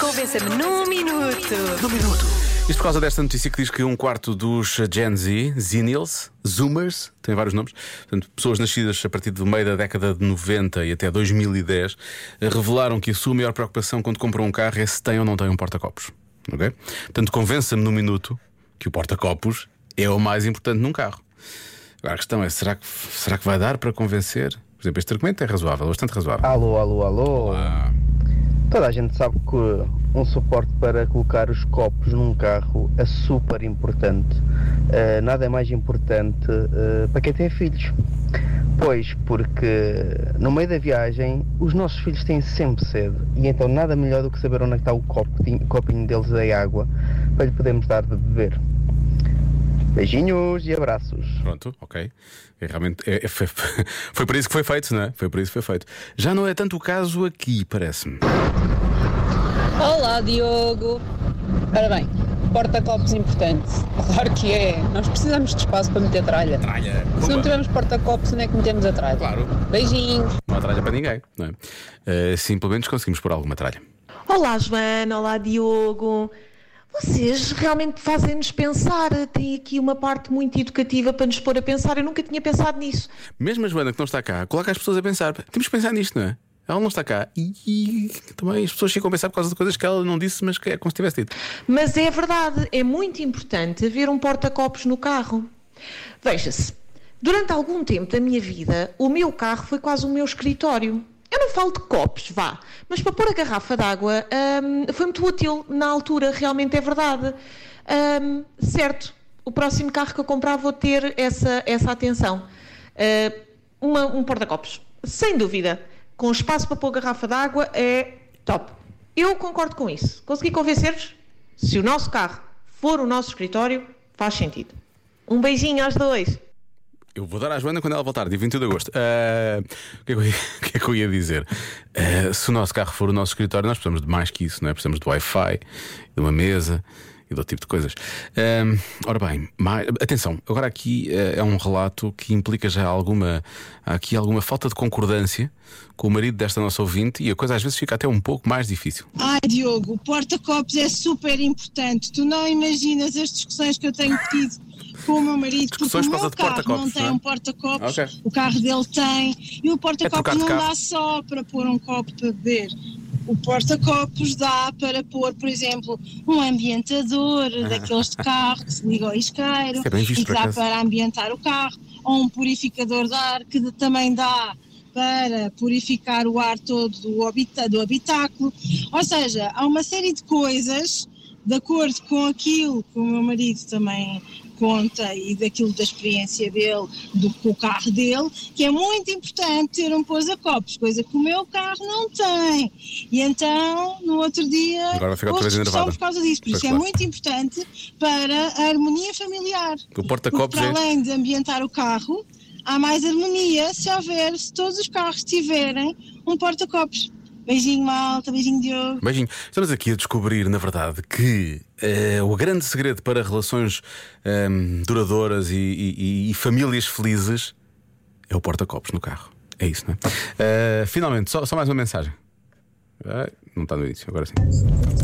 Convença-me num minuto. Isto por causa desta notícia que diz que um quarto dos Gen Z, Zennials, Zoomers, tem vários nomes, portanto, pessoas nascidas a partir do meio da década de 90 e até 2010, eh, revelaram que a sua maior preocupação quando compram um carro é se tem ou não tem um porta-copos. Ok? Portanto, convença-me num minuto que o porta-copos é o mais importante num carro. Agora a questão é: será que, será que vai dar para convencer? Por exemplo, este argumento é razoável, bastante razoável. Alô, alô, alô. Ah, Toda a gente sabe que um suporte para colocar os copos num carro é super importante. Eh, nada é mais importante eh, para quem tem filhos. Pois, porque no meio da viagem os nossos filhos têm sempre sede e então nada melhor do que saber onde é está o copo, copinho deles em água para lhe podermos dar de beber. Beijinhos e abraços. Pronto, ok. É, realmente é- é- foi, foi para isso que foi feito, não é? Foi para isso que foi feito. Já não é tanto o caso aqui, parece-me. Olá, Diogo. Ora bem, porta-copos importante. Claro que é. Nós precisamos de espaço para meter tralha. Tralha. Se não tivermos porta-copos, onde é que metemos a tralha? Claro. Beijinhos. Não há tralha para ninguém, não é? Sim, pelo menos conseguimos pôr alguma tralha. Olá, Joana. Olá, Diogo. Vocês realmente fazem-nos pensar. Tem aqui uma parte muito educativa para nos pôr a pensar. Eu nunca tinha pensado nisso. Mesmo a Joana que não está cá, coloca as pessoas a pensar. Temos que pensar nisto, não é? Ela não está cá e, e também as pessoas ficam a pensar por causa de coisas que ela não disse, mas que é como se tivesse dito. Mas é verdade, é muito importante haver um porta-copos no carro. Veja-se, durante algum tempo da minha vida, o meu carro foi quase o meu escritório. Eu não falo de copos, vá, mas para pôr a garrafa d'água hum, foi muito útil na altura, realmente é verdade. Hum, certo, o próximo carro que eu comprar vou ter essa, essa atenção. Uh, uma- um porta-copos, sem dúvida. Com espaço para pôr garrafa d'água é top. Eu concordo com isso. Consegui convencer-vos? Se o nosso carro for o nosso escritório, faz sentido. Um beijinho aos dois. Eu vou dar à Joana quando ela voltar, dia 21 de agosto. Ah, o, que é que ia, o que é que eu ia dizer? Ah, se o nosso carro for o nosso escritório, nós precisamos de mais que isso, não é? Precisamos de Wi-Fi, de uma mesa e outro tipo de coisas. Ah, ora bem, mais- atenção, agora aqui ah, é um relato que implica já alguma, aqui alguma falta de concordância com o marido desta nossa ouvinte e a coisa às vezes fica até um pouco mais difícil. Ai, Diogo, o porta-copos é super importante. Tu não imaginas as discussões que eu tenho tido com o meu marido, porque Discussões o por causa meu carro não tem não é? um porta-copos, Ok. o carro dele tem, e o É porta-copos de não dá só para pôr um copo para beber. O porta-copos dá para pôr, por exemplo, um ambientador daqueles de carro que se liga ao isqueiro é visto, e que dá para ambientar o carro, ou um purificador de ar que também dá para purificar o ar todo do, habita do habitáculo. Ou seja, há uma série de coisas, de acordo com aquilo que o meu marido também conta e daquilo da experiência dele, do com o carro dele, que é muito importante ter um pousa-copos, coisa que o meu carro não tem. E então, no outro dia, Agora outra vez enervada. por causa disso. Por isso é claro. muito importante para a harmonia familiar. O porta-copos é. além de ambientar o carro, há mais harmonia se houver, se todos os carros tiverem um porta-copos. Beijinho, malta, beijinho, Diogo. Beijinho. Estamos aqui a descobrir, na verdade, que eh, o grande segredo para relações ehm, duradouras e, e- e famílias felizes é o porta-copos no carro. É isso, não é? Eh, finalmente, só, só mais uma mensagem. Ah, não está no início, agora sim.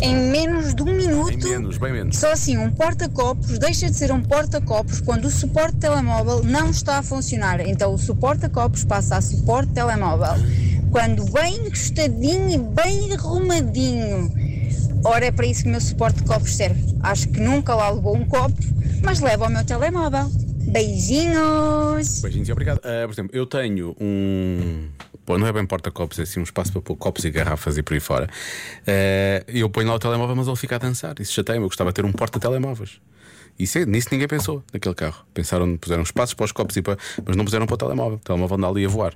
Em menos de um Em minuto, menos, bem menos. só assim um porta-copos deixa de ser um porta-copos quando o suporte telemóvel não está a funcionar. Então o suporta-copos passa a suporte telemóvel. Quando bem encostadinho e bem arrumadinho. Ora, é para isso que o meu suporte de copos serve. Acho que nunca lá levou um copo, mas leva ao meu telemóvel. Beijinhos! Beijinhos e obrigado. Ah, por exemplo, eu tenho um. Pô, não é bem porta-copos, é assim um espaço para pôr copos e garrafas e por aí fora. Ah, eu ponho lá o telemóvel, mas ele fica a dançar. Isso chateia-me. Eu gostava de ter um porta-telemóveis. Isso é, nisso ninguém pensou, naquele carro. Pensaram, puseram espaços para os copos, e para, mas não puseram para o telemóvel. O telemóvel anda ali a voar.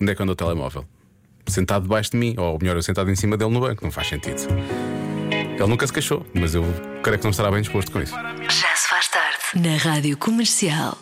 Onde é que anda o telemóvel? Sentado debaixo de mim, ou melhor, eu sentado em cima dele no banco. Não faz sentido. Ele nunca se queixou, mas eu creio que não estará bem disposto com isso. Já se faz tarde. Na Rádio Comercial.